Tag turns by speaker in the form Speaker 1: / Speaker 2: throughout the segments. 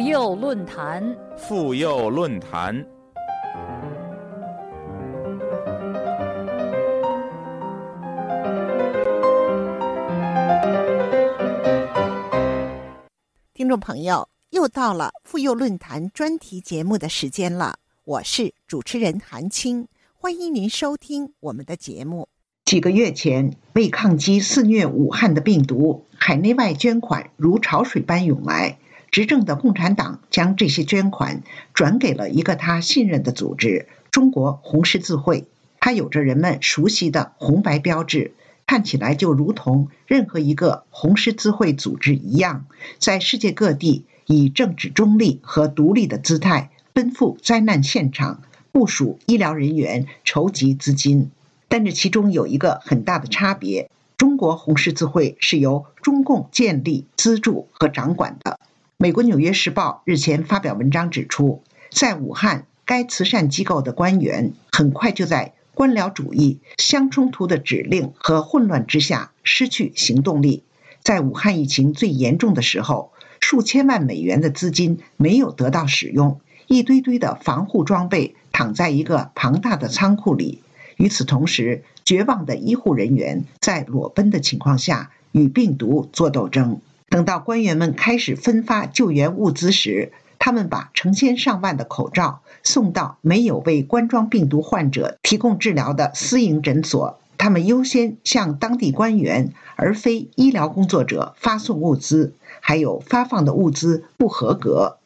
Speaker 1: 妇幼论坛，
Speaker 2: 妇幼论坛。
Speaker 3: 听众朋友，又到了妇幼论坛专题节目的时间了，我是主持人韩青，欢迎您收听我们的节目。几个月前，为抗击肆虐武汉的病毒，海内外捐款如潮水般涌来。执政的共产党将这些捐款转给了一个他信任的组织——中国红十字会。它有着人们熟悉的红白标志，看起来就如同任何一个红十字会组织一样，在世界各地以政治中立和独立的姿态奔赴灾难现场，部署医疗人员，筹集资金。但这其中有一个很大的差别：中国红十字会是由中共建立、资助和掌管的。美国《纽约时报》日前发表文章指出，在武汉，该慈善机构的官员很快就在官僚主义、相冲突的指令和混乱之下失去行动力。在武汉疫情最严重的时候，数千万美元的资金没有得到使用，一堆堆的防护装备躺在一个庞大的仓库里。与此同时，绝望的医护人员在裸奔的情况下与病毒作斗争。等到官员们开始分发救援物资时，他们把成千上万的口罩送到没有为冠状病毒患者提供治疗的私营诊所。他们优先向当地官员而非医疗工作者发送物资，还有发放的物资不合格，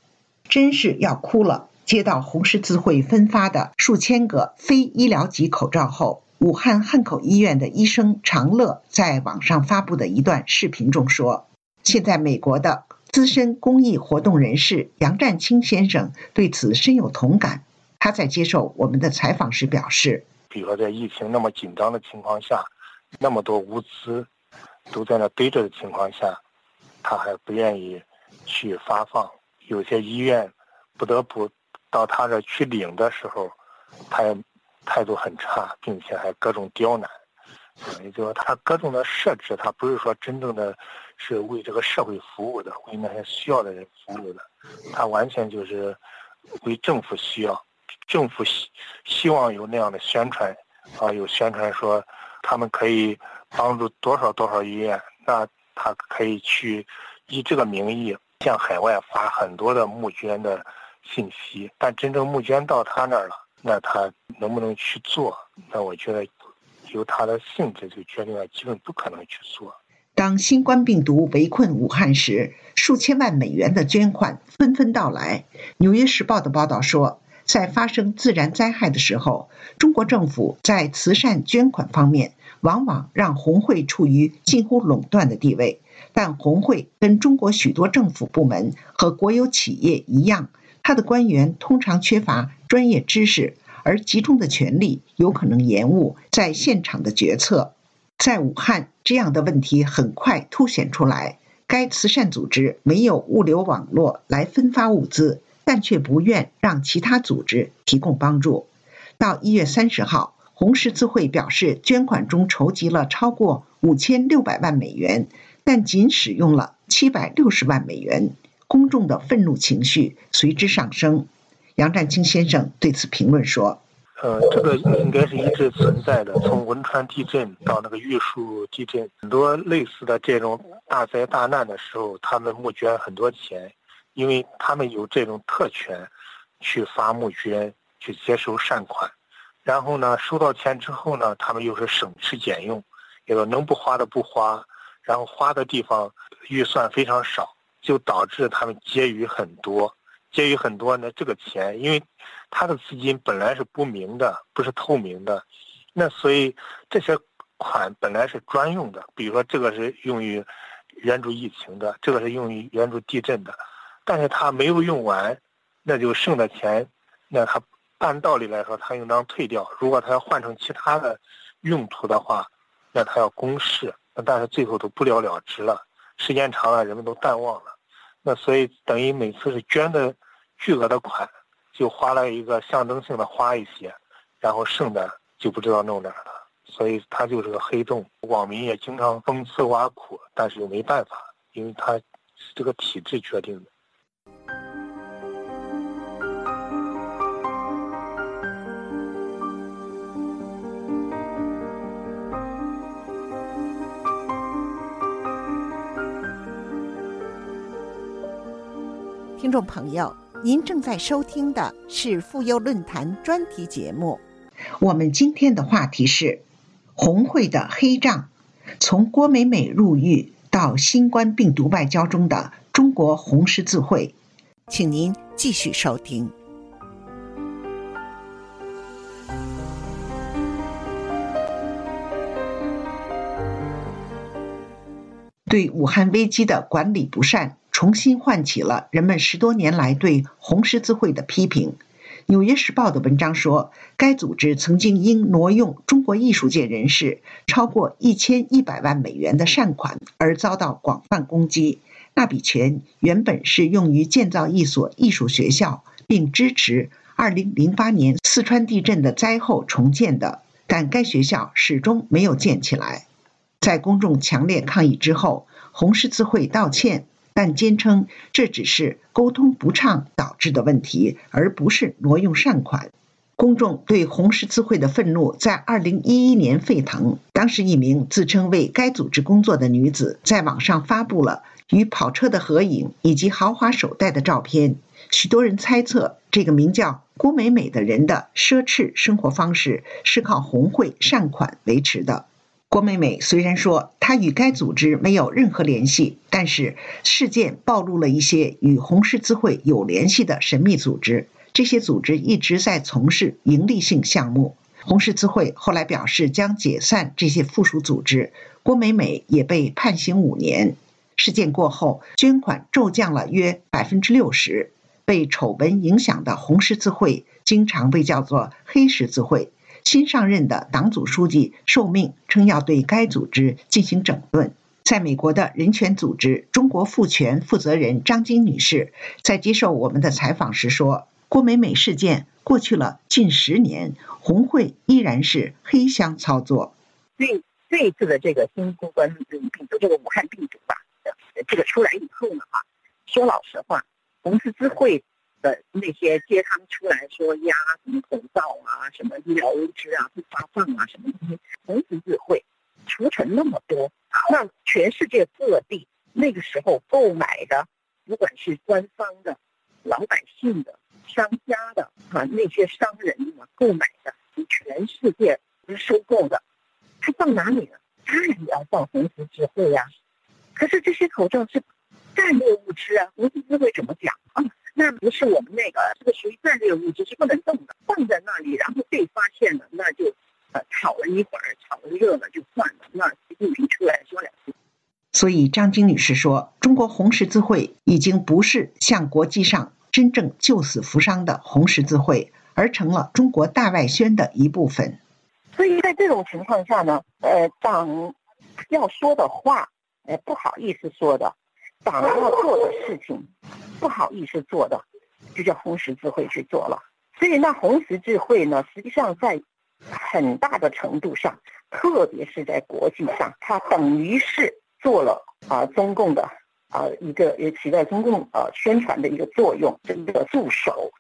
Speaker 3: 真是要哭了。接到红十字会分发的数千个非医疗级口罩后，武汉汉口医院的医生常乐在网上发布的一段视频中说。现在，美国的资深公益活动人士杨占清先生对此深有同感。他在接受我们的采访时表示：“
Speaker 4: 比如说，在疫情那么紧张的情况下，那么多物资都在那堆着的情况下，他还不愿意去发放。有些医院不得不到他这去领的时候，他态度很差，并且还各种刁难。也就是说，他各种的设置，他不是说真正的。”是为这个社会服务的，为那些需要的人服务的，他完全就是为政府需要，政府希希望有那样的宣传，啊，有宣传说他们可以帮助多少多少医院，那他可以去以这个名义向海外发很多的募捐的信息，但真正募捐到他那儿了，那他能不能去做？那我觉得由他的性质就决定了，基本不可能去做。
Speaker 3: 当新冠病毒围困武汉时，数千万美元的捐款纷纷到来。《纽约时报》的报道说，在发生自然灾害的时候，中国政府在慈善捐款方面往往让红会处于近乎垄断的地位。但红会跟中国许多政府部门和国有企业一样，它的官员通常缺乏专业知识，而集中的权力有可能延误在现场的决策。在武汉，这样的问题很快凸显出来。该慈善组织没有物流网络来分发物资，但却不愿让其他组织提供帮助。到一月三十号，红十字会表示，捐款中筹集了超过五千六百万美元，但仅使用了七百六十万美元。公众的愤怒情绪随之上升。杨占清先生对此评论说。
Speaker 4: 呃，这个应该是一直存在的。从汶川地震到那个玉树地震，很多类似的这种大灾大难的时候，他们募捐很多钱，因为他们有这种特权，去发募捐，去接收善款。然后呢，收到钱之后呢，他们又是省吃俭用，也个能不花的不花，然后花的地方预算非常少，就导致他们结余很多。结余很多呢，这个钱，因为他的资金本来是不明的，不是透明的，那所以这些款本来是专用的，比如说这个是用于援助疫情的，这个是用于援助地震的，但是他没有用完，那就剩的钱，那他按道理来说，他应当退掉。如果他要换成其他的用途的话，那他要公示，那但是最后都不了了之了，时间长了，人们都淡忘了，那所以等于每次是捐的。巨额的款，就花了一个象征性的花一些然后剩的就不知道弄哪儿了。所以它就是个黑洞网民也经常讽刺挖苦但是又没办法因为它是这个体制决定的。
Speaker 3: 听众朋友您正在收听的是妇幼论坛专题节目。我们今天的话题是红会的黑账，从郭美美入狱到新冠病毒外交中的中国红十字会，请您继续收听。对武汉危机的管理不善，重新唤起了人们十多年来对红十字会的批评。《纽约时报》的文章说，该组织曾经因挪用中国艺术界人士超过一千一百万美元的善款而遭到广泛攻击。那笔钱原本是用于建造一所艺术学校，并支持二零零八年四川地震的灾后重建的，但该学校始终没有建起来。在公众强烈抗议之后，红十字会道歉，但坚称这只是沟通不畅导致的问题，而不是挪用善款。公众对红十字会的愤怒在2011年沸腾。当时，一名自称为该组织工作的女子在网上发布了与跑车的合影以及豪华手袋的照片。许多人猜测，这个名叫郭美美的人的奢侈生活方式是靠红会善款维持的。郭美美虽然说她与该组织没有任何联系，但是事件暴露了一些与红十字会有联系的神秘组织。这些组织一直在从事盈利性项目。红十字会后来表示将解散这些附属组织。郭美美也被判刑五年。事件过后，捐款骤降了约百分之六十。被丑闻影响的红十字会经常被叫做黑十字会。新上任的党组书记受命称要对该组织进行整顿。在美国的人权组织中国妇权负责人张晶女士在接受我们的采访时说：“郭美美事件过去了近十年，红会依然是黑箱操作。
Speaker 1: 这这一次的这个新冠病毒，这个武汉病毒吧，这个出来以后呢，哈，说老实话，红十字会。”的那些街摊出来说压什么口罩啊，什么医疗物资啊不发放啊，什么东西，红十字会出成那么多，那全世界各地那个时候购买的，不管是官方的、老百姓的、商家的啊，那些商人啊购买的，全世界收购的，他放哪里呢？当然也要放红十字会呀。可是这些口罩是战略物资啊，红十字会怎么讲啊？那不是我们那个，这个属于战略物资，是不能动的，放在那里，然后被发现了，那就呃炒了一会儿，炒了热了就算了。那习近平出来说两句。
Speaker 3: 所以张晶女士说，中国红十字会已经不是向国际上真正救死扶伤的红十字会，而成了中国大外宣的一部分。
Speaker 1: 所以在这种情况下呢，呃，党要说的话，呃，不好意思说的，党要做的事情。不好意思做的，就叫红十字会去做了。所以那红十字会呢，实际上在很大的程度上，特别是在国际上，它等于是做了啊中共的啊一个也起到中共呃宣传的一个作用，这个助手。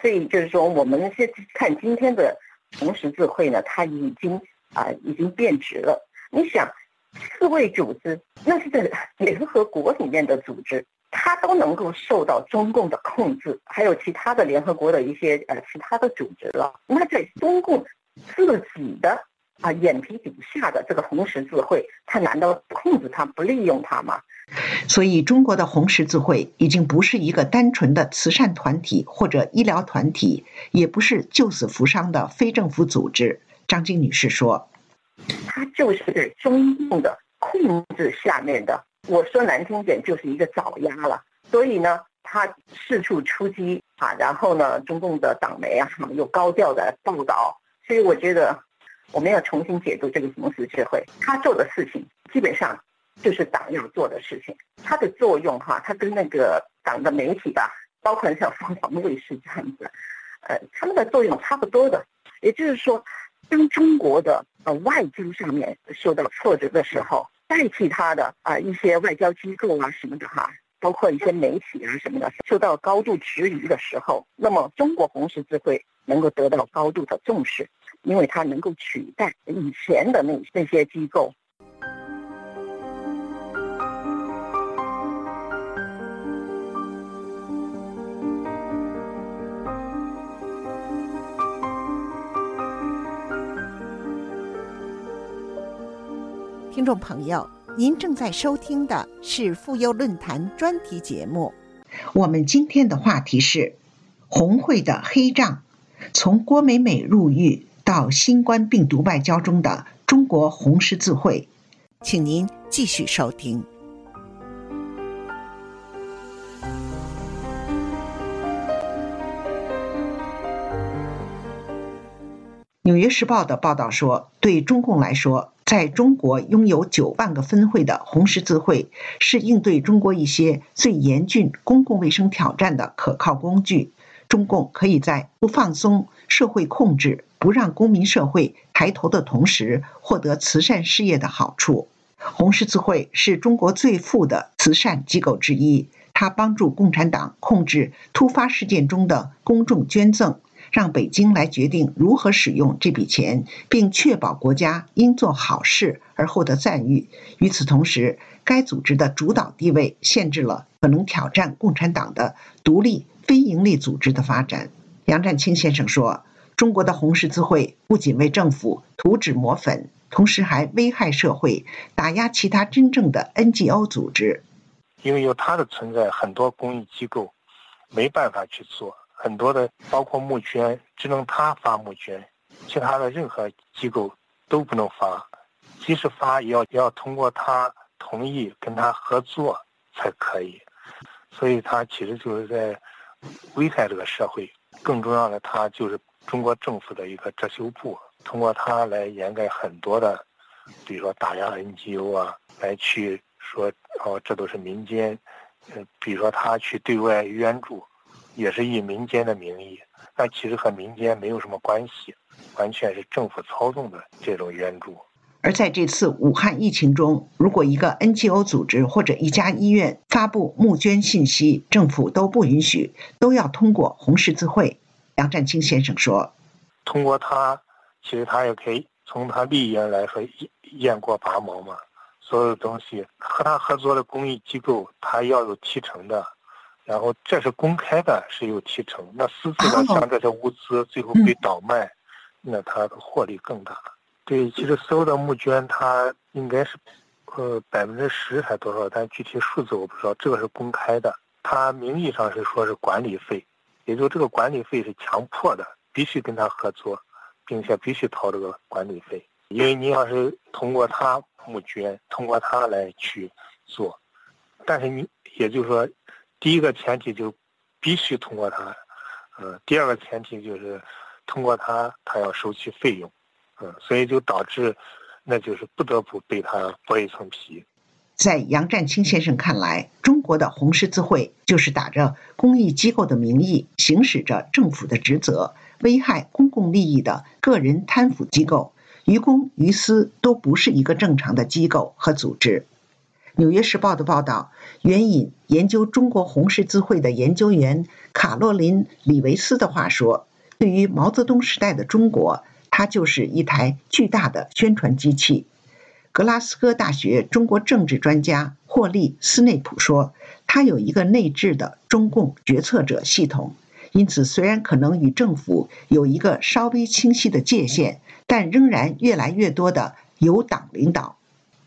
Speaker 1: 所以就是说，我们现看今天的红十字会呢，它已经啊已经变质了。你想，世卫组织那是在联合国里面的组织。它都能够受到中共的控制，还有其他的联合国的一些呃其他的组织了。那在中共自己的啊眼皮底下的这个红十字会，它难道控制它不利用它吗？
Speaker 3: 所以，中国的红十字会已经不是一个单纯的慈善团体或者医疗团体，也不是救死扶伤的非政府组织。张晶女士说：“
Speaker 1: 它就是在中共的控制下面的。”我说难听点，就是一个爪牙了。所以呢，他四处出击啊，然后呢，中共的党媒啊，又高调的报道。所以我觉得，我们要重新解读这个红十字会，他做的事情基本上就是党要做的事情。它的作用哈，它跟那个党的媒体吧，包括像凤凰卫视这样子，呃，他们的作用差不多的。也就是说，当中国的呃外交上面受到挫折的时候。代替他的啊一些外交机构啊什么的哈，包括一些媒体啊什么的，受到高度质疑的时候，那么中国红十字会能够得到高度的重视，因为它能够取代以前的那那些机构。
Speaker 3: 听众朋友，您正在收听的是妇幼论坛专题节目。我们今天的话题是红会的黑账，从郭美美入狱到新冠病毒外交中的中国红十字会，请您继续收听。《纽约时报》的报道说，对中共来说，在中国拥有九万个分会的红十字会是应对中国一些最严峻公共卫生挑战的可靠工具。中共可以在不放松社会控制、不让公民社会抬头的同时，获得慈善事业的好处。红十字会是中国最富的慈善机构之一，它帮助共产党控制突发事件中的公众捐赠。让北京来决定如何使用这笔钱，并确保国家因做好事而获得赞誉。与此同时，该组织的主导地位限制了可能挑战共产党的独立非营利组织的发展。杨占清先生说：“中国的红十字会不仅为政府涂脂抹粉，同时还危害社会，打压其他真正的 NGO 组织。
Speaker 4: 因为有它的存在，很多公益机构没办法去做。”很多的，包括募捐，只能他发募捐，其他的任何机构都不能发，即使发，也要也要通过他同意跟他合作才可以。所以，他其实就是在危害这个社会。更重要的，他就是中国政府的一个遮羞布，通过他来掩盖很多的，比如说打压 NGO 啊，来去说哦，这都是民间，嗯，比如说他去对外援助。也是以民间的名义，但其实和民间没有什么关系，完全是政府操纵的这种援助。
Speaker 3: 而在这次武汉疫情中，如果一个 NGO 组织或者一家医院发布募捐信息，政府都不允许，都要通过红十字会。杨占清先生说：“
Speaker 4: 通过他，其实他也可以从他利益来说雁过拔毛嘛。所有东西和他合作的公益机构，他要有提成的。”然后这是公开的，是有提成。那私自的像这些物资最后被倒卖，那他的获利更大。对，其实所有的募捐，它应该是，呃，百分之十还多少？但具体数字我不知道。这个是公开的，它名义上是说是管理费，也就这个管理费是强迫的，必须跟他合作，并且必须掏这个管理费。因为你要是通过他募捐，通过他来去做，但是你也就是说。第一个前提就必须通过他，呃，第二个前提就是通过他，他要收取费用，嗯，所以就导致，那就是不得不被他剥一层皮。
Speaker 3: 在杨占清先生看来，中国的红十字会就是打着公益机构的名义，行使着政府的职责，危害公共利益的个人贪腐机构，于公于私都不是一个正常的机构和组织。《纽约时报》的报道援引研究中国红十字会的研究员卡洛琳·李维斯的话说：“对于毛泽东时代的中国，它就是一台巨大的宣传机器。”格拉斯哥大学中国政治专家霍利斯内普说：“它有一个内置的中共决策者系统，因此虽然可能与政府有一个稍微清晰的界限，但仍然越来越多的由党领导。”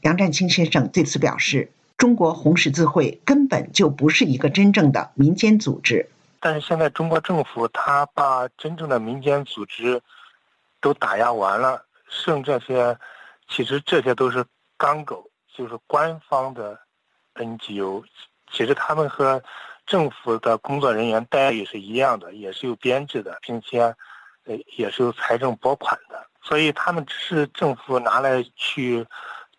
Speaker 3: 杨占清先生对此表示：“中国红十字会根本就不是一个真正的民间组织。
Speaker 4: 但是现在中国政府他把真正的民间组织都打压完了，剩这些，其实这些都是钢狗，就是官方的 NGO。其实他们和政府的工作人员待遇是一样的，也是有编制的，并且呃也是有财政拨款的。所以他们只是政府拿来去。”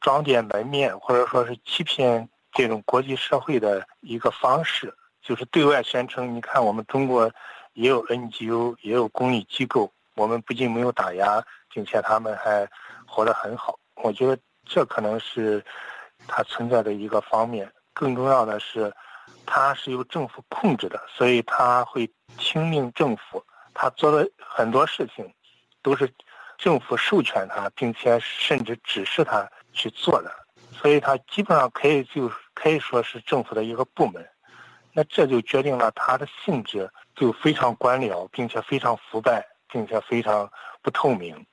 Speaker 4: 装点门面，或者说是欺骗这种国际社会的一个方式，就是对外宣称，你看我们中国也有 NGO，也有公益机构，我们不仅没有打压，并且他们还活得很好。我觉得这可能是它存在的一个方面。更重要的是，它是由政府控制的，所以他会听命政府，他做的很多事情都是政府授权他，并且甚至指示他。去做的，所以它基本上可以就可以说是政府的一个部门，那这就决定了它的性质就非常官僚，并且非常腐败，并且非常不透明。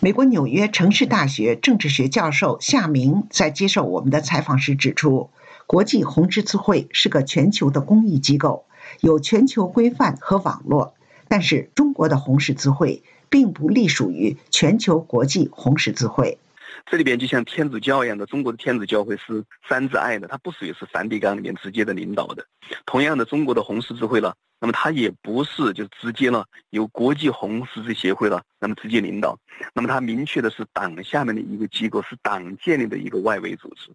Speaker 3: 美国纽约城市大学政治学教授夏明在接受我们的采访时指出，国际红十字会是个全球的公益机构，有全球规范和网络。但是，中国的红十字会并不隶属于全球国际红十字会。
Speaker 5: 这里边就像天主教一样的，中国的天主教会是三自爱的，它不属于是梵蒂冈里面直接的领导的。同样的，中国的红十字会了。那么它也不是就直接呢由国际红十字协会了，那么直接领导，那么它明确的是党下面的一个机构，是党建立的一个外围组织。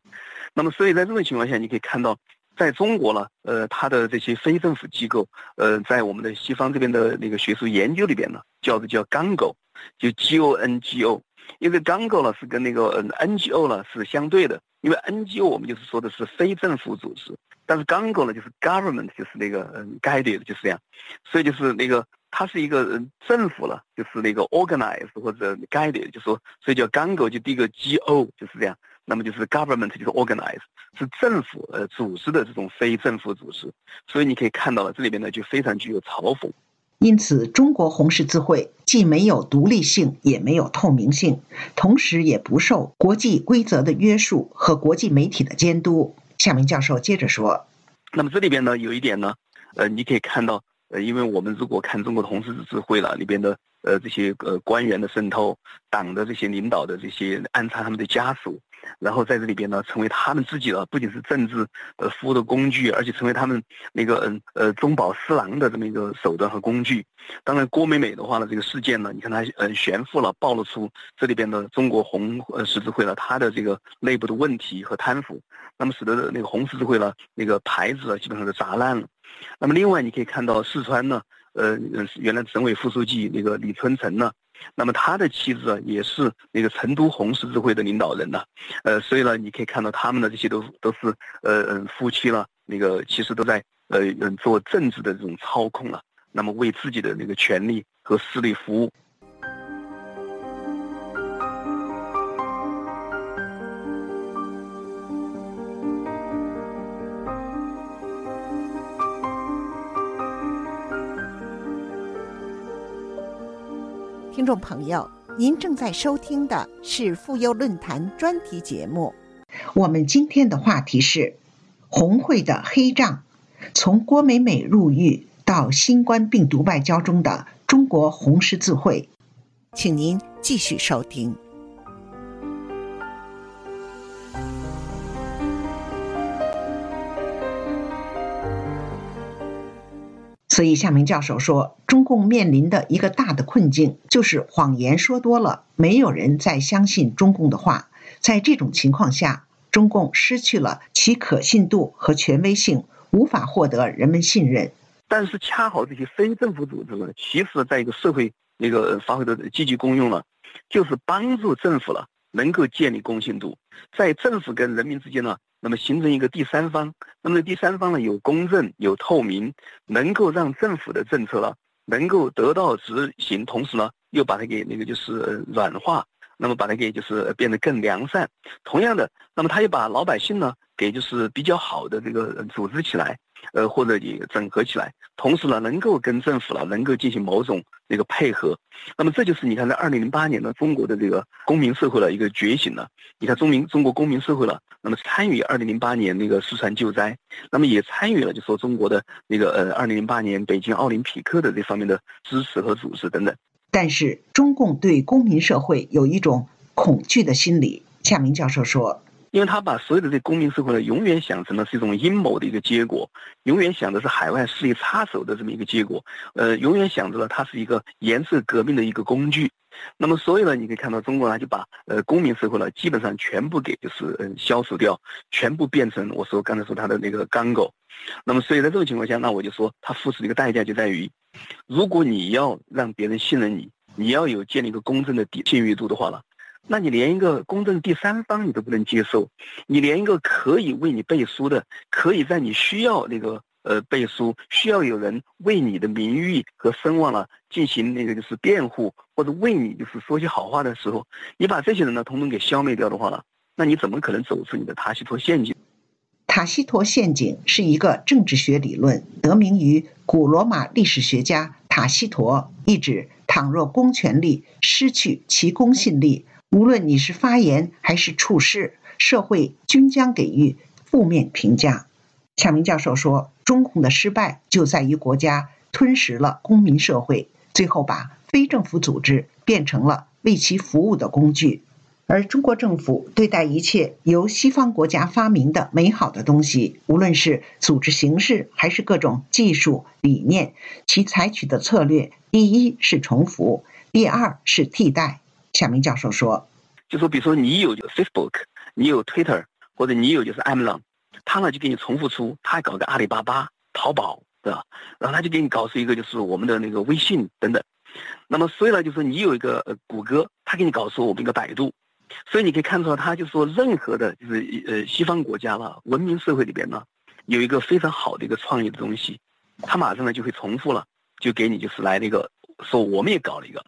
Speaker 5: 那么所以在这种情况下，你可以看到，在中国呢，呃，它的这些非政府机构，呃，在我们的西方这边的那个学术研究里边呢，叫做叫 GONGO，就 G O N G O，因为 GONGO 呢是跟那个 N G O 呢是相对的，因为 N G O 我们就是说的是非政府组织。但是 GONGO 呢，就是 government，就是那个嗯 guided，就是这样，所以就是那个它是一个政府了，就是那个 organize 或者 guided，就说所以叫 GONGO，就第一个 G O 就是这样，那么就是 government 就是 organize 是政府呃组织的这种非政府组织，所以你可以看到了这里边呢就非常具有嘲讽。
Speaker 3: 因此，中国红十字会既没有独立性，也没有透明性，同时也不受国际规则的约束和国际媒体的监督。夏明教授接着说：“
Speaker 5: 那么这里边呢，有一点呢，呃，你可以看到，呃，因为我们如果看中国的红十字会了里边的，呃，这些呃官员的渗透，党的这些领导的这些安插他们的家属。”然后在这里边呢，成为他们自己的不仅是政治呃服务的工具，而且成为他们那个嗯呃中饱私囊的这么一个手段和工具。当然，郭美美的话呢，这个事件呢，你看她呃悬浮了，暴露出这里边的中国红呃十字会了它的这个内部的问题和贪腐，那么使得那个红十字会呢那个牌子啊基本上都砸烂了。那么另外你可以看到四川呢，呃原来省委副书记那个李春城呢。那么他的妻子也是那个成都红十字会的领导人呢，呃，所以呢，你可以看到他们的这些都都是呃嗯夫妻了，那个其实都在呃嗯做政治的这种操控了，那么为自己的那个权利和势力服务。
Speaker 3: 听众朋友，您正在收听的是妇幼论坛专题节目。我们今天的话题是红会的黑账，从郭美美入狱到新冠病毒外交中的中国红十字会，请您继续收听。所以，夏明教授说，中共面临的一个大的困境就是谎言说多了，没有人再相信中共的话。在这种情况下，中共失去了其可信度和权威性，无法获得人们信任。
Speaker 5: 但是，恰好这些非政府组织呢，其实在一个社会那个发挥的积极功用了，就是帮助政府了能够建立公信度，在政府跟人民之间呢。那么形成一个第三方，那么第三方呢有公正有透明，能够让政府的政策呢能够得到执行，同时呢又把它给那个就是软化，那么把它给就是变得更良善。同样的，那么他又把老百姓呢给就是比较好的这个组织起来。呃，或者你整合起来，同时呢，能够跟政府了能够进行某种那个配合，那么这就是你看，在二零零八年呢，中国的这个公民社会的一个觉醒了。你看，中民中国公民社会了，那么参与二零零八年那个四川救灾，那么也参与了就说中国的那个呃二零零八年北京奥林匹克的这方面的支持和组织等等。
Speaker 3: 但是，中共对公民社会有一种恐惧的心理。夏明教授说。
Speaker 5: 因为他把所有的这公民社会呢，永远想成了是一种阴谋的一个结果，永远想的是海外势力插手的这么一个结果，呃，永远想着呢它是一个颜色革命的一个工具。那么，所以呢，你可以看到中国呢就把呃公民社会呢基本上全部给就是嗯消除掉，全部变成我说刚才说他的那个钢狗。那么，所以在这种情况下，那我就说他付出的一个代价就在于，如果你要让别人信任你，你要有建立一个公正的底信誉度的话了。那你连一个公正第三方你都不能接受，你连一个可以为你背书的，可以在你需要那个呃背书，需要有人为你的名誉和声望了进行那个就是辩护，或者为你就是说些好话的时候，你把这些人呢统统给消灭掉的话了，那你怎么可能走出你的塔西佗陷阱？
Speaker 3: 塔西佗陷阱是一个政治学理论，得名于古罗马历史学家。塔西佗意指，倘若公权力失去其公信力，无论你是发言还是处事，社会均将给予负面评价。夏明教授说，中共的失败就在于国家吞噬了公民社会，最后把非政府组织变成了为其服务的工具。而中国政府对待一切由西方国家发明的美好的东西，无论是组织形式还是各种技术理念，其采取的策略，第一是重复，第二是替代。夏明教授说：“
Speaker 5: 就说比如说你有 Facebook，你有 Twitter，或者你有就是 Amazon，他呢就给你重复出，他还搞个阿里巴巴、淘宝，对吧？然后他就给你搞出一个就是我们的那个微信等等。那么所以呢，就是你有一个谷歌，他给你搞出我们一个百度。”所以你可以看出来，他就说，任何的，就是呃西方国家了，文明社会里边呢，有一个非常好的一个创意的东西，他马上呢就会重复了，就给你就是来那个说我们也搞了一个。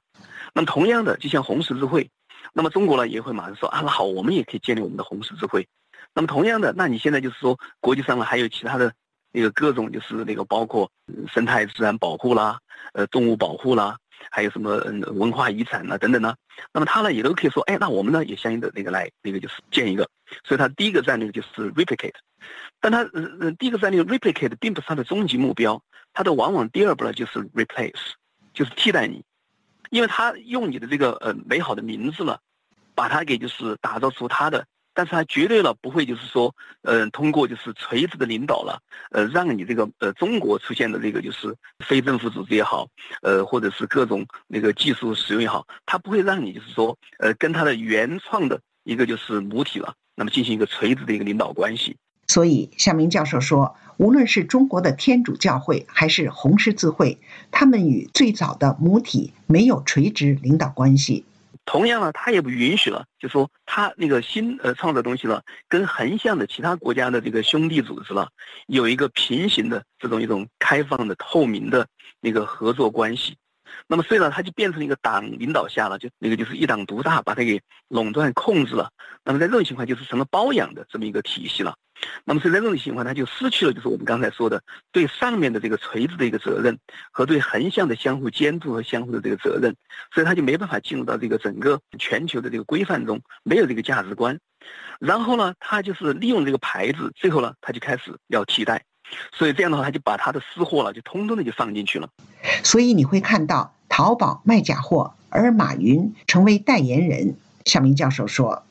Speaker 5: 那么同样的，就像红十字会，那么中国呢也会马上说啊，那好，我们也可以建立我们的红十字会。那么同样的，那你现在就是说国际上呢还有其他的那个各种就是那个包括生态自然保护啦，呃动物保护啦。还有什么嗯文化遗产呢等等呢？那么他呢也都可以说，哎，那我们呢也相应的那个来那个就是建一个。所以他第一个战略就是 replicate，但他呃呃第一个战略 replicate 并不是他的终极目标，他的往往第二步呢就是 replace，就是替代你，因为他用你的这个呃美好的名字了，把它给就是打造出他的。但是他绝对了不会，就是说，呃，通过就是垂直的领导了，呃，让你这个呃中国出现的这个就是非政府组织也好，呃，或者是各种那个技术使用也好，他不会让你就是说，呃，跟他的原创的一个就是母体了，那么进行一个垂直的一个领导关系。
Speaker 3: 所以夏明教授说，无论是中国的天主教会还是红十字会，他们与最早的母体没有垂直领导关系。
Speaker 5: 同样呢，他也不允许了，就说他那个新呃创造东西了，跟横向的其他国家的这个兄弟组织了，有一个平行的这种一种开放的透明的那个合作关系。那么，所以呢，他就变成一个党领导下了，就那个就是一党独大，把它给垄断控制了。那么，在这种情况，就是成了包养的这么一个体系了。那么，所以在这种情况，他就失去了就是我们刚才说的对上面的这个垂直的一个责任和对横向的相互监督和相互的这个责任，所以他就没办法进入到这个整个全球的这个规范中，没有这个价值观。然后呢，他就是利用这个牌子，最后呢，他就开始要替代。所以这样的话，他就把他的私货了，就通通的就放进去了。
Speaker 3: 所以你会看到淘宝卖假货，而马云成为代言人。夏明教授说：“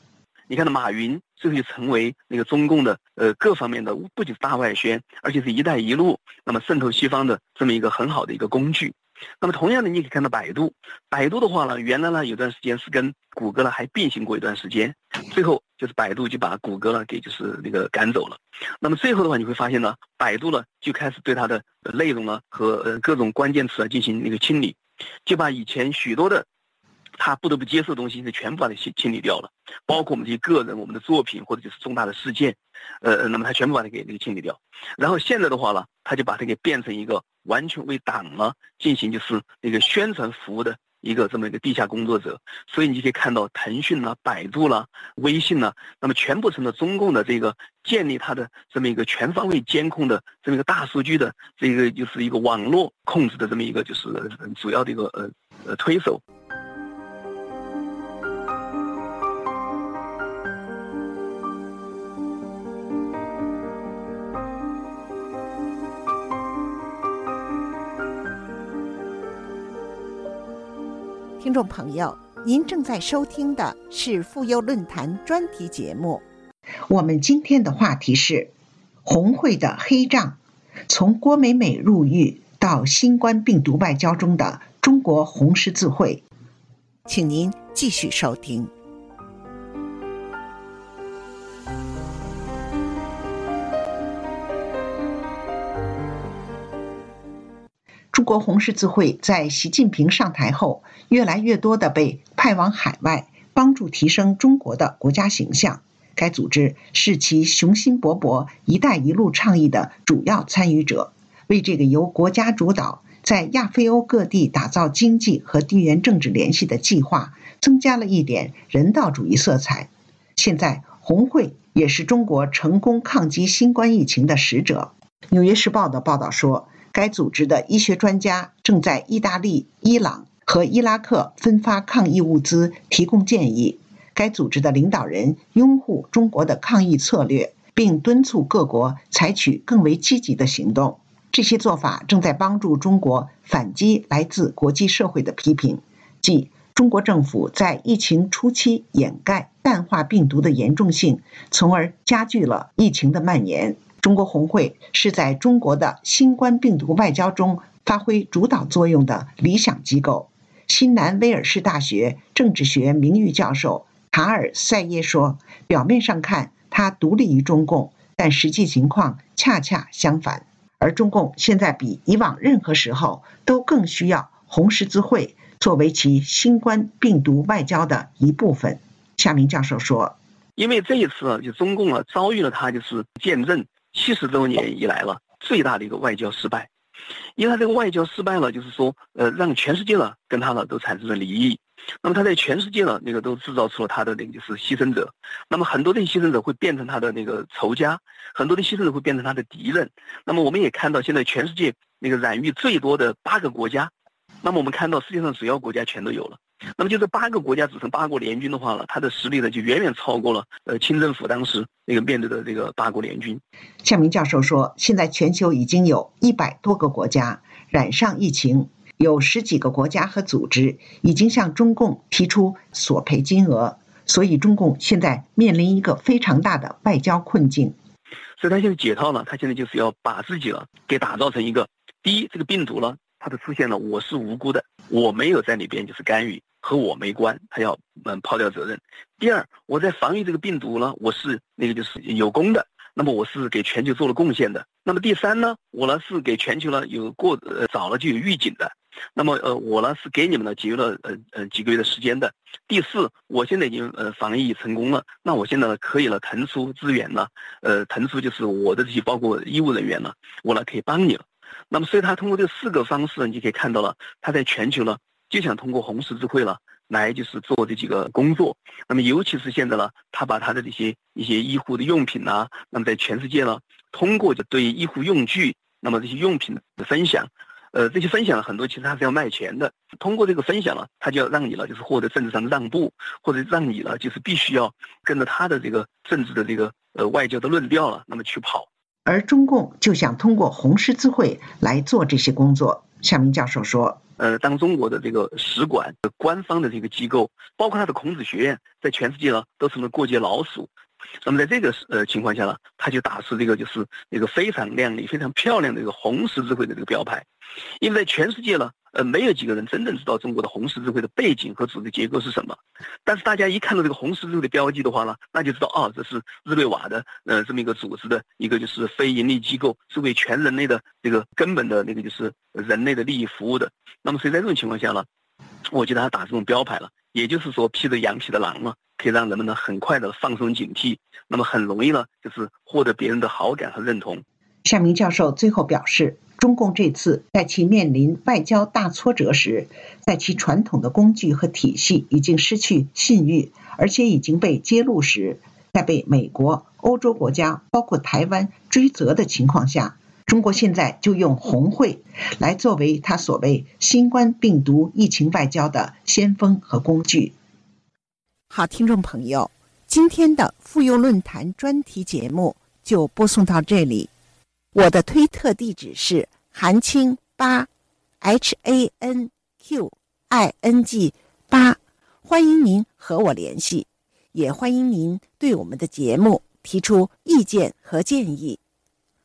Speaker 5: 你看到马云最后就成为那个中共的呃各方面的，不仅是大外宣，而且是一带一路，那么渗透西方的这么一个很好的一个工具。”那么同样的，你可以看到百度，百度的话呢，原来呢有段时间是跟谷歌呢还并行过一段时间，最后就是百度就把谷歌呢给就是那个赶走了。那么最后的话，你会发现呢，百度呢就开始对它的内容呢和呃各种关键词啊进行那个清理，就把以前许多的。他不得不接受的东西，是全部把它清清理掉了，包括我们这些个人、我们的作品或者就是重大的事件，呃，那么他全部把它给那个清理掉。然后现在的话呢，他就把它给变成一个完全为党呢进行就是那个宣传服务的一个这么一个地下工作者。所以你就可以看到腾讯啦、百度啦、微信啦，那么全部成了中共的这个建立它的这么一个全方位监控的这么一个大数据的这个就是一个网络控制的这么一个就是主要的一个呃呃推手。
Speaker 3: 听众朋友，您正在收听的是妇幼论坛专题节目。我们今天的话题是红会的黑账，从郭美美入狱到新冠病毒外交中的中国红十字会，请您继续收听。国红十字会在习近平上台后，越来越多的被派往海外，帮助提升中国的国家形象。该组织是其雄心勃勃“一带一路”倡议的主要参与者，为这个由国家主导在亚非欧各地打造经济和地缘政治联系的计划，增加了一点人道主义色彩。现在，红会也是中国成功抗击新冠疫情的使者。《纽约时报》的报道说。该组织的医学专家正在意大利、伊朗和伊拉克分发抗疫物资，提供建议。该组织的领导人拥护中国的抗疫策略，并敦促各国采取更为积极的行动。这些做法正在帮助中国反击来自国际社会的批评，即中国政府在疫情初期掩盖、淡化病毒的严重性，从而加剧了疫情的蔓延。中国红会是在中国的新冠病毒外交中发挥主导作用的理想机构。新南威尔士大学政治学名誉教授塔尔塞耶说：“表面上看，他独立于中共，但实际情况恰恰相反。而中共现在比以往任何时候都更需要红十字会作为其新冠病毒外交的一部分。”夏明教授说：“
Speaker 5: 因为这一次，就中共啊遭遇了他就是见证。”七十多年以来了，最大的一个外交失败，因为他这个外交失败了，就是说，呃，让全世界呢跟他呢都产生了敌意。那么他在全世界呢那个都制造出了他的那个就是牺牲者。那么很多的牺牲者会变成他的那个仇家，很多的牺牲者会变成他的敌人。那么我们也看到，现在全世界那个染疫最多的八个国家，那么我们看到世界上主要国家全都有了。那么就这八个国家组成八国联军的话呢，它的实力呢就远远超过了呃清政府当时那个面对的这个八国联军。
Speaker 3: 向明教授说，现在全球已经有一百多个国家染上疫情，有十几个国家和组织已经向中共提出索赔金额，所以中共现在面临一个非常大的外交困境。
Speaker 5: 所以他现在解套了，他现在就是要把自己了给打造成一个第一，这个病毒呢它的出现了，我是无辜的，我没有在里边就是干预。和我没关，他要嗯抛掉责任。第二，我在防御这个病毒呢，我是那个就是有功的，那么我是给全球做了贡献的。那么第三呢，我呢是给全球呢有过呃早了就有预警的。那么呃我呢是给你们呢节约了呃呃几个月的时间的。第四，我现在已经呃防疫成功了，那我现在呢可以了腾出资源了，呃腾出就是我的这些包括医务人员呢，我呢可以帮你了。那么所以他通过这四个方式，你就可以看到了，他在全球呢。就想通过红十字会了来就是做这几个工作，那么尤其是现在呢，他把他的这些一些医护的用品呐，那么在全世界呢，通过就对医护用具，那么这些用品的分享，呃，这些分享很多其实他是要卖钱的，通过这个分享呢，他就要让你了就是获得政治上的让步，或者让你了就是必须要跟着他的这个政治的这个呃外交的论调了，那么去跑，
Speaker 3: 而中共就想通过红十字会来做这些工作。夏明教授说。
Speaker 5: 呃，当中国的这个使馆、官方的这个机构，包括他的孔子学院，在全世界呢都成了过街老鼠。那么在这个呃情况下呢，他就打出这个就是一个非常亮丽、非常漂亮的一个红十字会的这个标牌，因为在全世界呢。呃，没有几个人真正知道中国的红十字会的背景和组织结构是什么，但是大家一看到这个红十字会的标记的话呢，那就知道哦，这是日内瓦的呃这么一个组织的一个就是非盈利机构，是为全人类的这个根本的那个就是人类的利益服务的。那么所以在这种情况下呢，我觉得他打这种标牌了，也就是说披着羊皮的狼了，可以让人们呢很快的放松警惕，那么很容易呢就是获得别人的好感和认同。
Speaker 3: 夏明教授最后表示。中共这次在其面临外交大挫折时，在其传统的工具和体系已经失去信誉，而且已经被揭露时，在被美国、欧洲国家，包括台湾追责的情况下，中国现在就用红会来作为他所谓新冠病毒疫情外交的先锋和工具。好，听众朋友，今天的妇幼论坛专题节目就播送到这里。我的推特地址是韩青八，H A N Q I N G 八，欢迎您和我联系，也欢迎您对我们的节目提出意见和建议。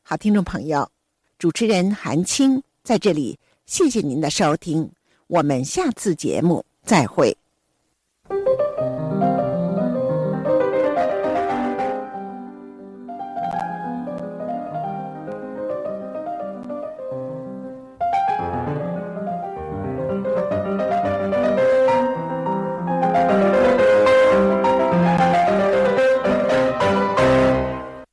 Speaker 3: 好，听众朋友，主持人韩青在这里，谢谢您的收听，我们下次节目再会。